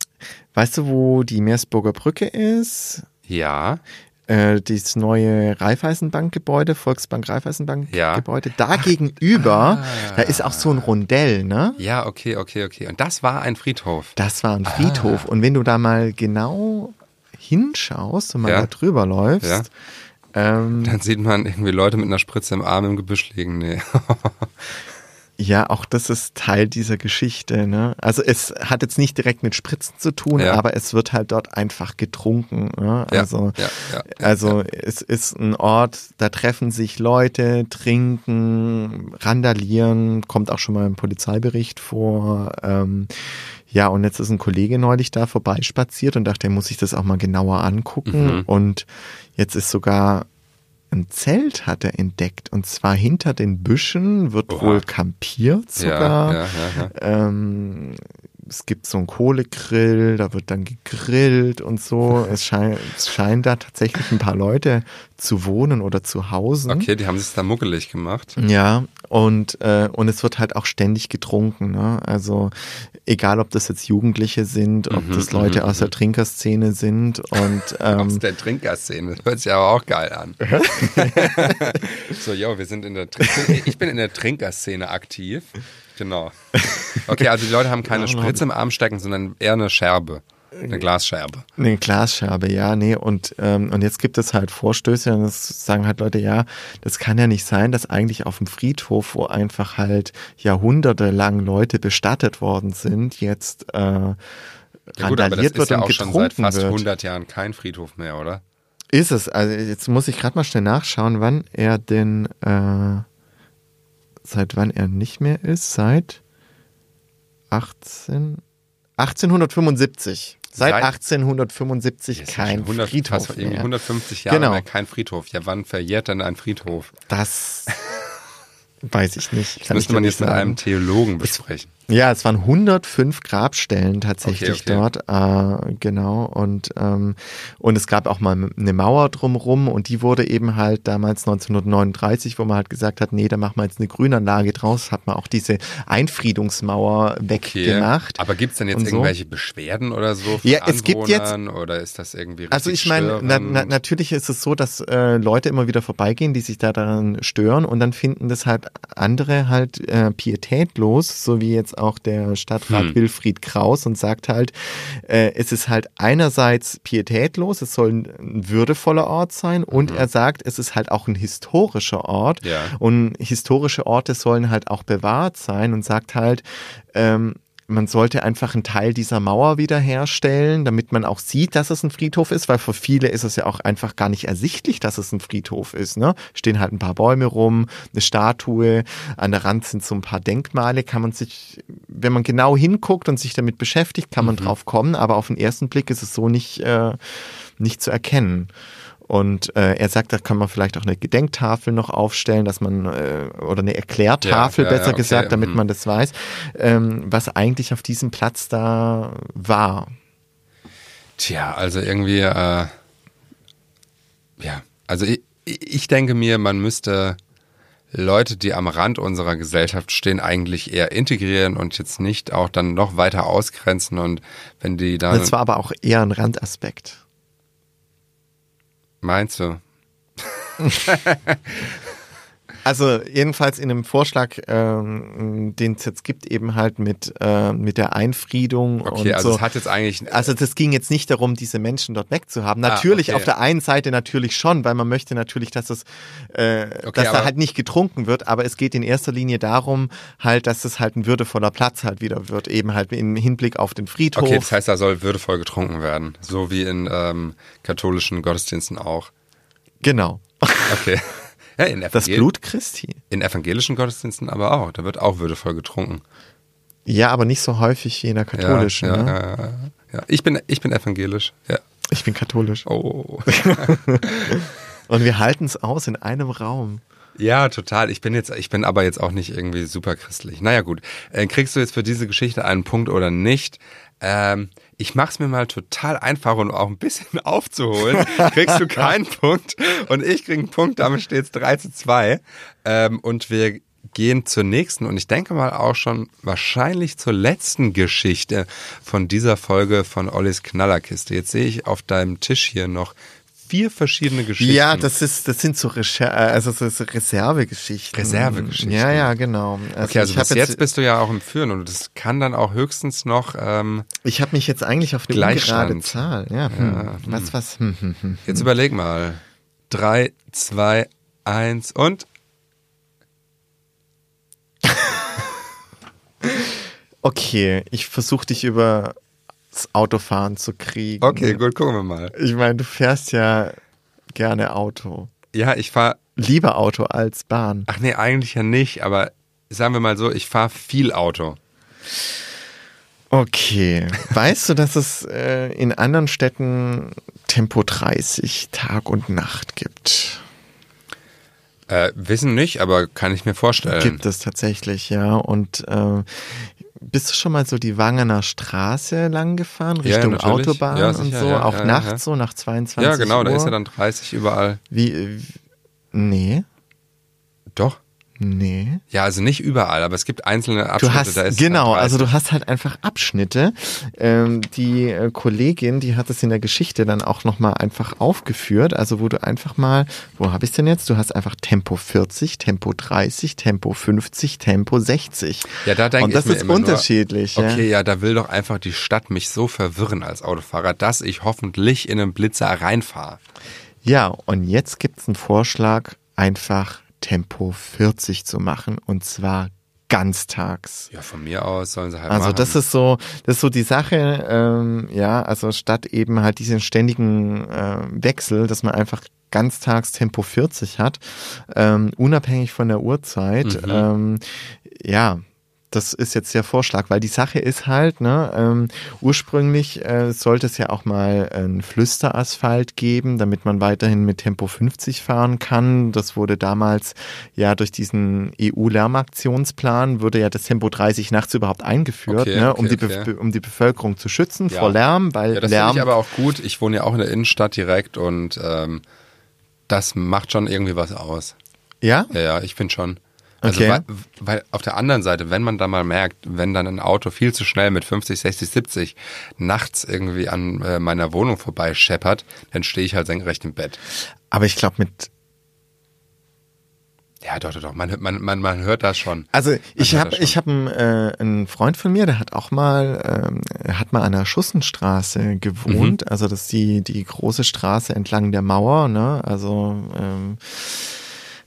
weißt du, wo die Meersburger Brücke ist? Ja. Äh, dieses neue Raiffeisenbankgebäude, Volksbank Raiffeisenbankgebäude, Ja. da gegenüber, Ah. da ist auch so ein Rondell, ne? Ja, okay, okay, okay. Und das war ein Friedhof. Das war ein Friedhof. Und wenn du da mal genau hinschaust und mal Ja. da drüber läufst, Ja. ähm, Dann sieht man irgendwie Leute mit einer Spritze im Arm im Gebüsch liegen. Nee. ja, auch das ist Teil dieser Geschichte. Ne? Also es hat jetzt nicht direkt mit Spritzen zu tun, Ja. aber es wird halt dort einfach getrunken. Ne? Also, also es ist ein Ort, da treffen sich Leute, trinken, randalieren, kommt auch schon mal im Polizeibericht vor. Ähm, ja, und jetzt ist ein Kollege neulich da vorbeispaziert und dachte, er muss sich das auch mal genauer angucken. Mhm. Und jetzt ist sogar ein Zelt hat er entdeckt und zwar hinter den Büschen wird Oha. wohl kampiert sogar. Ja, ja, ja. Ähm, es gibt so einen Kohlegrill, da wird dann gegrillt und so. Es, scheint, es scheinen da tatsächlich ein paar Leute zu wohnen oder zu hausen. Okay, die haben sich da muckelig gemacht. Ja, und, äh, und es wird halt auch ständig getrunken. Ne? Also egal, ob das jetzt Jugendliche sind, ob Mhm, das Leute mhm, aus der Trinkerszene sind und Aus ähm, der Trinkerszene. Das hört sich aber auch geil an. so, yo, wir sind in der Trink Ich bin in der Trinkerszene aktiv. Genau. Okay, also die Leute haben keine Spritze im Arm stecken, sondern eher eine Scherbe. Eine Glasscherbe. Eine Glasscherbe, ja, nee, und, ähm, und jetzt gibt es halt Vorstöße und das sagen halt Leute, ja, das kann ja nicht sein, dass eigentlich auf dem Friedhof, wo einfach halt jahrhundertelang Leute bestattet worden sind, jetzt äh, Ja gut, aber das randaliert ist wird ja und auch schon seit fast wird. 100 Jahren kein Friedhof mehr, oder? Ist es, also jetzt muss ich gerade mal schnell nachschauen, wann er denn, äh, seit wann er nicht mehr ist, seit 18, 1875. Seit, Seit- 1875 Das ist ja kein schon 100, Friedhof fast mehr. 150 Jahre Genau. mehr kein Friedhof. Ja, wann verjährt denn ein Friedhof? Das weiß ich nicht. Das kann müsste man jetzt mit sagen. einem Theologen besprechen. Ja, es waren 105 Grabstellen tatsächlich Okay, okay. dort, äh, genau. Und, ähm, und es gab auch mal eine Mauer drumrum und die wurde eben halt damals 1939, wo man halt gesagt hat, nee, da machen wir jetzt eine Grünanlage draus, hat man auch diese Einfriedungsmauer weggemacht. Aber gibt es denn jetzt so. irgendwelche Beschwerden oder so von Ja, es gibt jetzt- Anwohnern oder ist das irgendwie richtig Also ich meine, na, na, natürlich ist es so, dass äh, Leute immer wieder vorbeigehen, die sich da daran stören und dann finden das halt andere halt äh, pietätlos, so wie jetzt auch der Stadtrat Hm. Wilfried Kraus und sagt halt, äh, es ist halt einerseits pietätlos, es soll ein würdevoller Ort sein und er sagt, es ist halt auch ein historischer Ort Mhm. Ja. und historische Orte sollen halt auch bewahrt sein und sagt halt, ähm, man sollte einfach einen Teil dieser Mauer wiederherstellen, damit man auch sieht, dass es ein Friedhof ist, weil für viele ist es ja auch einfach gar nicht ersichtlich, dass es ein Friedhof ist. Ne? Stehen halt ein paar Bäume rum, eine Statue, an der Rand sind so ein paar Denkmale, kann man sich, wenn man genau hinguckt und sich damit beschäftigt, kann man Mhm. drauf kommen, aber auf den ersten Blick ist es so nicht, äh, nicht zu erkennen. Und äh, er sagt, da kann man vielleicht auch eine Gedenktafel noch aufstellen, dass man äh, oder eine Erklärtafel Ja, ja, besser ja, okay, gesagt, damit mhm. man das weiß, ähm, was eigentlich auf diesem Platz da war. Tja, also irgendwie, äh, ja, also ich, ich denke mir, man müsste Leute, die am Rand unserer Gesellschaft stehen, eigentlich eher integrieren und jetzt nicht auch dann noch weiter ausgrenzen und wenn die dann, Das war aber auch eher ein Randaspekt. Meinst du? Also jedenfalls in dem Vorschlag, ähm, den es jetzt gibt, eben halt mit, äh, mit der Einfriedung Okay, und also so. es hat jetzt eigentlich, Also das ging jetzt nicht darum, diese Menschen dort wegzuhaben. Natürlich, Ah, okay. auf der einen Seite natürlich schon, weil man möchte natürlich, dass es, äh, Okay, dass da halt nicht getrunken wird, aber es geht in erster Linie darum, halt, dass es halt ein würdevoller Platz halt wieder wird, eben halt im Hinblick auf den Friedhof. okay, das heißt, da soll würdevoll getrunken werden, so wie in ähm, katholischen Gottesdiensten auch. genau. Okay. Ja, in, Das Blut Christi. in evangelischen Gottesdiensten aber auch. Da wird auch würdevoll getrunken. Ja, aber nicht so häufig wie in der katholischen. ja, ja, ne? ja, ja, ja. Ich bin, ich bin evangelisch. Ja. Ich bin katholisch. Oh. Und wir halten es aus in einem Raum. Ja, total. Ich bin jetzt, ich bin aber jetzt auch nicht irgendwie super christlich. Naja, gut. Äh, kriegst du jetzt für diese Geschichte einen Punkt oder nicht? Ähm, ich mach's mir mal total einfach und auch ein bisschen aufzuholen. Kriegst du keinen Punkt und ich krieg einen Punkt, damit steht's 3 zu 2. Ähm, und wir gehen zur nächsten und ich denke mal auch schon wahrscheinlich zur letzten Geschichte von dieser Folge von Ollis Knallerkiste. Jetzt sehe ich auf deinem Tisch hier noch vier verschiedene Geschichten. Ja, das ist, das sind so Recher also das ist Reservegeschichten. Reservegeschichten. Ja, ja, genau. okay, also bis hab jetzt, bist du ja auch im Führen und das kann dann auch höchstens noch. Ähm, ich habe mich jetzt eigentlich auf eine Gleichstand. ungerade Zahl. Ja, hm. was, was? Hm, hm, hm. jetzt überleg mal. Drei, zwei, eins und Okay, ich versuche dich über das Autofahren zu kriegen. okay, gut, gucken wir mal. Ich meine, du fährst ja gerne Auto. Ja, ich fahr. Lieber Auto als Bahn. Ach nee, eigentlich ja nicht, aber sagen wir mal so, ich fahre viel Auto. Okay. Weißt du, dass es äh, in anderen Städten Tempo 30 Tag und Nacht gibt? Äh, wissen nicht, aber kann ich mir vorstellen. Gibt es tatsächlich, ja. Und äh, bist du schon mal so die Wangener Straße lang gefahren, Ja, Richtung natürlich. Autobahn Ja, und sicher, so? ja, auch ja, nachts ja. so, nach 22 ja, genau, Uhr? da ist ja dann 30 überall. Wie, äh, nee, Doch. Nee. Ja, also nicht überall, aber es gibt einzelne Du Abschnitte, hast, da ist genau, dann 30. also du hast halt einfach Abschnitte. Ähm, die äh, Kollegin, die hat es in der Geschichte dann auch nochmal einfach aufgeführt, also wo du einfach mal, wo habe ich denn jetzt? Du hast einfach Tempo 40, Tempo 30, Tempo 50, Tempo 60. Ja, da denke Und das ich mir ist unterschiedlich. Nur, ja. okay, ja, da will doch einfach die Stadt mich so verwirren als Autofahrer, dass ich hoffentlich in einen Blitzer reinfahre. Ja, und jetzt gibt's einen Vorschlag, einfach Tempo 40 zu machen und zwar ganztags. Ja, von mir aus sollen sie halt Also machen. das ist so, das ist so die Sache, ähm, ja, also statt eben halt diesen ständigen äh, Wechsel, dass man einfach ganztags Tempo 40 hat, ähm, unabhängig von der Uhrzeit, Mhm. ähm, ja, das ist jetzt der Vorschlag, weil die Sache ist halt, ne, ähm, ursprünglich äh, sollte es ja auch mal einen Flüsterasphalt geben, damit man weiterhin mit Tempo 50 fahren kann. Das wurde damals ja durch diesen EU-Lärmaktionsplan wurde ja das Tempo 30 nachts überhaupt eingeführt, Okay, ne, okay, um, die okay. Um die Bevölkerung zu schützen Ja. vor Lärm, weil Ja, das finde Lärm ich aber auch gut. Ich wohne ja auch in der Innenstadt direkt und ähm, das macht schon irgendwie was aus. ja, Ja, ja, ich finde schon. Also Okay. weil, weil auf der anderen Seite, wenn man da mal merkt, wenn dann ein Auto viel zu schnell mit 50, 60, 70 nachts irgendwie an äh, meiner Wohnung vorbei scheppert, dann stehe ich halt senkrecht im Bett. aber ich glaube mit Ja, doch, doch, doch. Man, man, man, man hört das schon. Also ich hört habe ich habe einen, äh, einen Freund von mir, der hat auch mal ähm, er hat mal an der Schussenstraße gewohnt. Mhm. Also das ist die die große Straße entlang der Mauer, ne? Also ähm,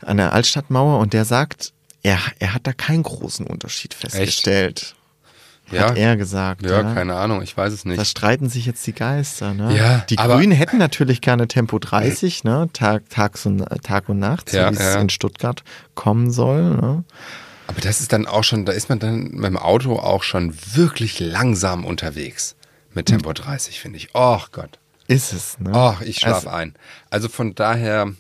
an der Altstadtmauer und der sagt, er er hat da keinen großen Unterschied festgestellt. Ja, Hat er gesagt. ja, keine Ahnung, ich weiß es nicht. Da streiten sich jetzt die Geister, ne? Ja, die Grünen hätten natürlich gerne Tempo 30, ne? Tag, Tags und, Tag und Nacht, Ja, so wie es ja. in Stuttgart kommen soll. Ne? Aber das ist dann auch schon, da ist man dann mit dem Auto auch schon wirklich langsam unterwegs. Mit Tempo 30, finde ich. Oh Gott. Ist es, ne? Oh, ich schlafe Also- ein. Also von daher.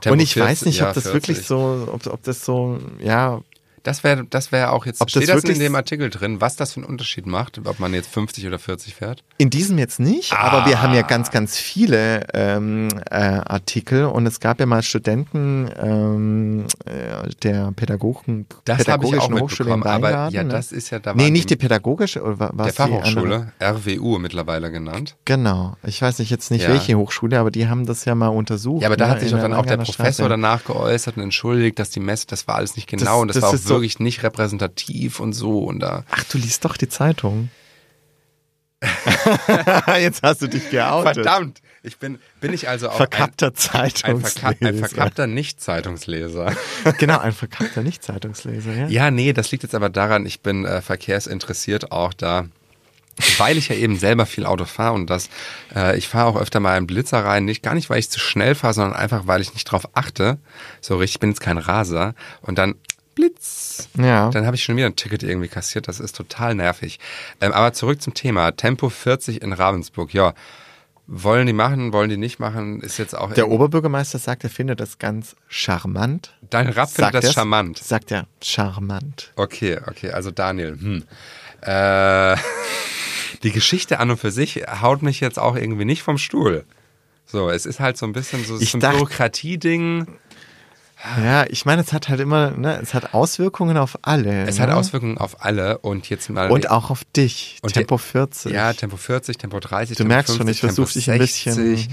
Tempo und ich 40, weiß nicht, ja, ob das 40. wirklich so, ob, ob das so, ja, Das wäre das wäre auch jetzt. Ob steht das das, in dem Artikel drin, was das für einen Unterschied macht, ob man jetzt 50 oder 40 fährt? in diesem jetzt nicht, aber wir haben ja Ah. ganz, ganz viele ähm, äh, Artikel und es gab ja mal Studenten ähm, äh, der Pädagogen, Das habe ich auch pädagogischen Hochschule in mitbekommen. Aber Weingarten. ja, ne? das ist ja da Nee, nicht die pädagogische, oder wa- was der? Fachhochschule, RWU mittlerweile genannt. Genau. Ich weiß nicht jetzt nicht Ja. welche Hochschule, aber die haben das ja mal untersucht. Ja, aber da ne, hat sich doch dann auch der Langerner Professor Straße. danach geäußert und entschuldigt, dass die Messe, das war alles nicht genau Das- und das, das war auch ist so- wirklich nicht repräsentativ und so und da. Ach, du liest doch die Zeitung. Jetzt hast du dich geoutet. Verdammt! Ich bin, bin ich also auch Verkappter ein, ein, Zeitungsleser. verka ein verkappter Nicht-Zeitungsleser. genau, ein verkappter Nicht-Zeitungsleser, ja? Ja, nee, das liegt jetzt aber daran, ich bin äh, verkehrsinteressiert auch da. Weil ich ja eben selber viel Auto fahre und das, äh, ich fahre auch öfter mal in Blitzer rein, nicht gar nicht, weil ich zu schnell fahre, sondern einfach, weil ich nicht drauf achte. So richtig, ich bin jetzt kein Raser. Und dann Blitz. Ja. Dann habe ich schon wieder ein Ticket irgendwie kassiert. Das ist total nervig. Ähm, aber zurück zum Thema. Tempo 40 in Ravensburg. Ja, Wollen die machen, wollen die nicht machen, ist jetzt auch. Der Oberbürgermeister sagt, er findet das ganz charmant. Dein Rap findet das charmant. Sagt er charmant. Okay, okay, also Daniel. Hm. Äh, die Geschichte an und für sich haut mich jetzt auch irgendwie nicht vom Stuhl. So, es ist halt so ein bisschen so, ein Bürokratieding. Ja, ich meine, es hat halt immer, ne, es hat Auswirkungen auf alle. Es ne? hat Auswirkungen auf alle und jetzt mal. Und auch auf dich. Und Tempo die- 40. Ja, Tempo 40, Tempo 30. Du Tempo merkst schon, 50, ich versuch Tempo dich ein bisschen- 60.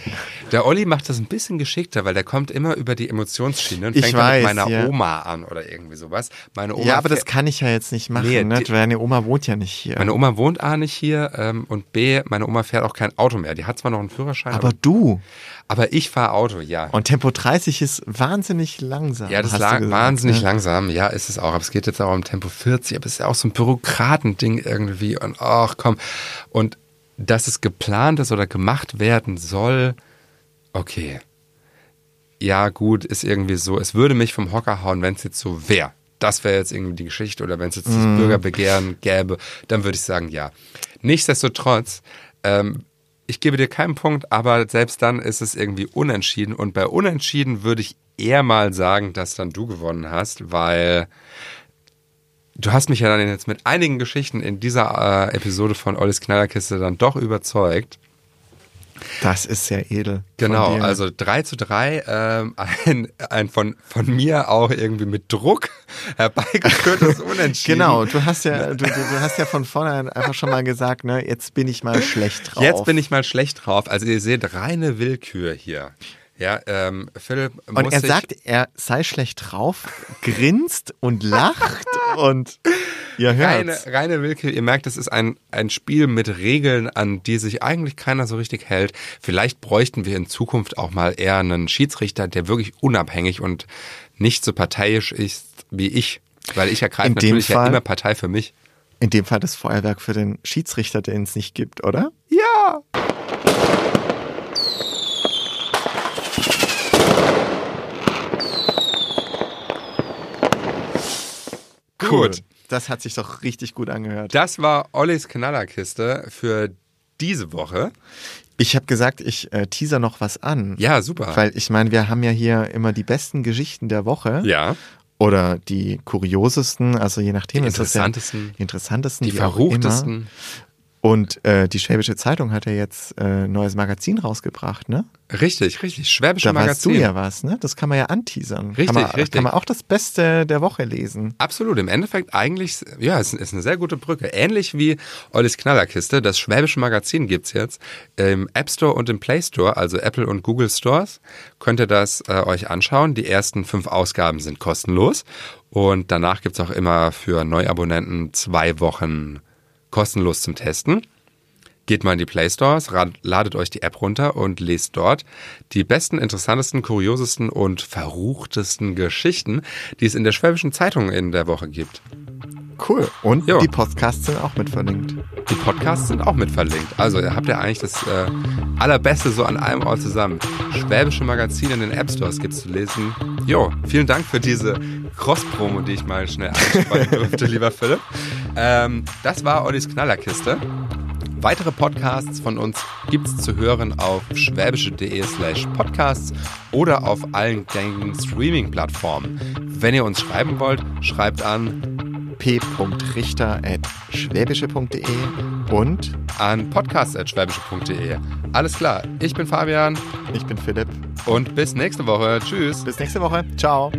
Der Olli macht das ein bisschen geschickter, weil der kommt immer über die Emotionsschiene und Ich fängt dann weiß, mit meiner ja. Oma an oder irgendwie sowas. Meine Oma ja, aber das kann ich ja jetzt nicht machen, Nee, ne? die- Deine Oma wohnt ja nicht hier. Meine Oma wohnt A nicht hier ähm, und B, meine Oma fährt auch kein Auto mehr. Die hat zwar noch einen Führerschein, aber aber, du. aber ich fahre Auto, ja. Und Tempo 30 ist wahnsinnig langsam. ja, das ist du la gesagt, wahnsinnig ne? langsam. Ja, ist es auch. Aber es geht jetzt auch um Tempo 40. Aber es ist ja auch so ein Bürokratending irgendwie. Und ach komm. Und dass es geplant ist oder gemacht werden soll, okay. Ja, gut, ist irgendwie so. Es würde mich vom Hocker hauen, wenn es jetzt so wäre. Das wäre jetzt irgendwie die Geschichte. Oder wenn es jetzt das Bürgerbegehren gäbe, dann würde ich sagen, ja. Nichtsdestotrotz, ähm, ich gebe dir keinen Punkt, aber selbst dann ist es irgendwie unentschieden. Und bei unentschieden würde ich eher mal sagen, dass dann du gewonnen hast, weil du hast mich ja dann jetzt mit einigen Geschichten in dieser äh, Episode von Ollis Knallerkiste dann doch überzeugt. Das ist sehr edel. Genau, also 3 zu 3, ähm, ein, ein von, von mir auch irgendwie mit Druck herbeigeführtes Unentschieden. Genau, du hast ja, du, du, du hast ja von vornherein einfach schon mal gesagt, ne, jetzt bin ich mal schlecht drauf. Jetzt bin ich mal schlecht drauf. Also ihr seht reine Willkür hier. Ja, ähm, Philipp muss Und er sagt, er sei schlecht drauf, grinst und lacht und ihr reine, hört's. reine Willkür. Ihr merkt, es ist ein, ein Spiel mit Regeln, an die sich eigentlich keiner so richtig hält. Vielleicht bräuchten wir in Zukunft auch mal eher einen Schiedsrichter, der wirklich unabhängig und nicht so parteiisch ist wie ich. Weil ich ergreife In dem natürlich ja Fall- immer Partei für mich. In dem Fall das Feuerwerk für den Schiedsrichter, den es nicht gibt, oder? Ja! Gut. Das hat sich doch richtig gut angehört. Das war Ollis Knallerkiste für diese Woche. Ich habe gesagt, ich äh, teaser noch was an. Ja, super. Weil ich meine, wir haben ja hier immer die besten Geschichten der Woche. ja, Oder die kuriosesten, also je nachdem. Die das ja- interessantesten. Die interessantesten. die immer. verruchtesten. Und äh, die Schwäbische Zeitung hat ja jetzt äh, ein neues Magazin rausgebracht, ne? Richtig, richtig. Schwäbische Da weißt Magazin. du ja was, ne? Das kann man ja anteasern. Richtig, kann man, richtig. Kann man auch das Beste der Woche lesen. Absolut. Im Endeffekt eigentlich, ja, es ist eine sehr gute Brücke. Ähnlich wie Ollis Knallerkiste. Das Schwäbische Magazin gibt's jetzt im App Store und im Play Store, also Apple und Google Stores. Könnt ihr das äh, euch anschauen. Die ersten fünf Ausgaben sind kostenlos. Und danach gibt's auch immer für Neuabonnenten zwei Wochen kostenlos zum Testen. Geht mal in die Play Stores, ladet euch die App runter und lest dort die besten, interessantesten, kuriosesten und verruchtesten Geschichten, die es in der Schwäbischen Zeitung in der Woche gibt. Cool. Und Ja. die Podcasts sind auch mit verlinkt. Die Podcasts sind auch mit verlinkt. Also ihr habt ja eigentlich das äh, Allerbeste so an einem Ort zusammen. Schwäbische Magazine in den App Stores gibt's zu lesen. Jo, vielen Dank für diese Cross-Promo, die ich mal schnell einspannen durfte, lieber Philipp. Ähm, das war Ollis Knallerkiste. Weitere Podcasts von uns gibt's zu hören auf schwäbische.de slash podcasts oder auf allen gängigen Streaming-Plattformen. Wenn ihr uns schreiben wollt, schreibt an p.richter.schwäbische.de und an podcast.schwäbische.de. Alles klar, ich bin Fabian ich bin Philipp. und bis nächste Woche. Tschüss. Bis nächste Woche. Ciao.